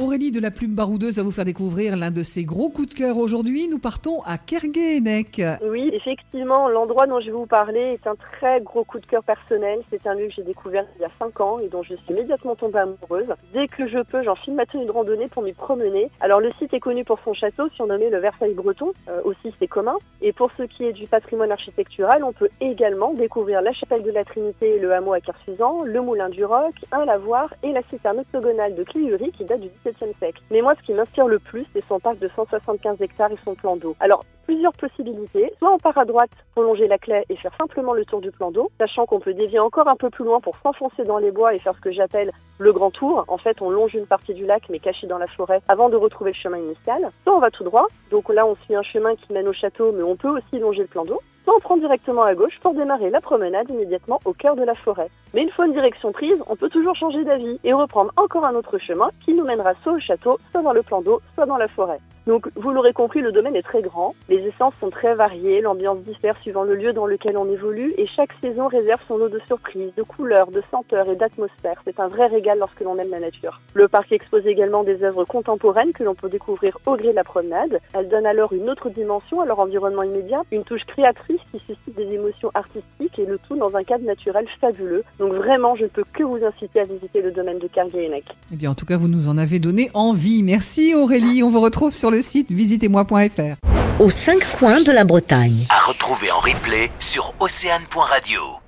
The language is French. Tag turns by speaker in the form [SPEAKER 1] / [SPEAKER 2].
[SPEAKER 1] Aurélie de la Plume Baroudeuse va vous faire découvrir l'un de ses gros coups de cœur aujourd'hui. Nous partons à Kerguénec.
[SPEAKER 2] Oui, effectivement, l'endroit dont je vais vous parler est un très gros coup de cœur personnel. C'est un lieu que j'ai découvert il y a 5 ans et dont je suis immédiatement tombée amoureuse. Dès que je peux, j'enfile ma tenue de randonnée pour m'y promener. Alors le site est connu pour son château, surnommé le Versailles breton. Euh, aussi, c'est commun. Et pour ce qui est du patrimoine architectural, on peut également découvrir la chapelle de la Trinité, le hameau à Kersusan, le moulin du Roc, un lavoir et la citerne octogonale de Cliury qui date du Mais moi, ce qui m'inspire le plus, c'est son parc de 175 hectares et son plan d'eau. Alors, plusieurs possibilités. Soit on part à droite pour longer la clé et faire simplement le tour du plan d'eau, sachant qu'on peut dévier encore un peu plus loin pour s'enfoncer dans les bois et faire ce que j'appelle le grand tour. En fait, on longe une partie du lac mais caché dans la forêt avant de retrouver le chemin initial. Soit on va tout droit, donc là on suit un chemin qui mène au château mais on peut aussi longer le plan d'eau. On prend directement à gauche pour démarrer la promenade immédiatement au cœur de la forêt. Mais une fois une direction prise, on peut toujours changer d'avis et reprendre encore un autre chemin qui nous mènera soit au château, soit dans le plan d'eau, soit dans la forêt. Donc, vous l'aurez compris, le domaine est très grand. Les essences sont très variées, l'ambiance diffère suivant le lieu dans lequel on évolue et chaque saison réserve son lot de surprises, de couleurs, de senteurs et d'atmosphères. C'est un vrai régal lorsque l'on aime la nature. Le parc expose également des œuvres contemporaines que l'on peut découvrir au gré de la promenade. Elle donne alors une autre dimension à leur environnement immédiat, une touche créatrice qui suscite des émotions artistiques et le tout dans un cadre naturel fabuleux. Donc vraiment, je ne peux que vous inciter à visiter le domaine de Cargué-Enec.
[SPEAKER 1] Eh bien, en tout cas, vous nous en avez donné envie. Merci Aurélie. On vous retrouve sur le site visitez-moi.fr.
[SPEAKER 3] Aux cinq coins de la Bretagne.
[SPEAKER 4] À retrouver en replay sur océane.radio.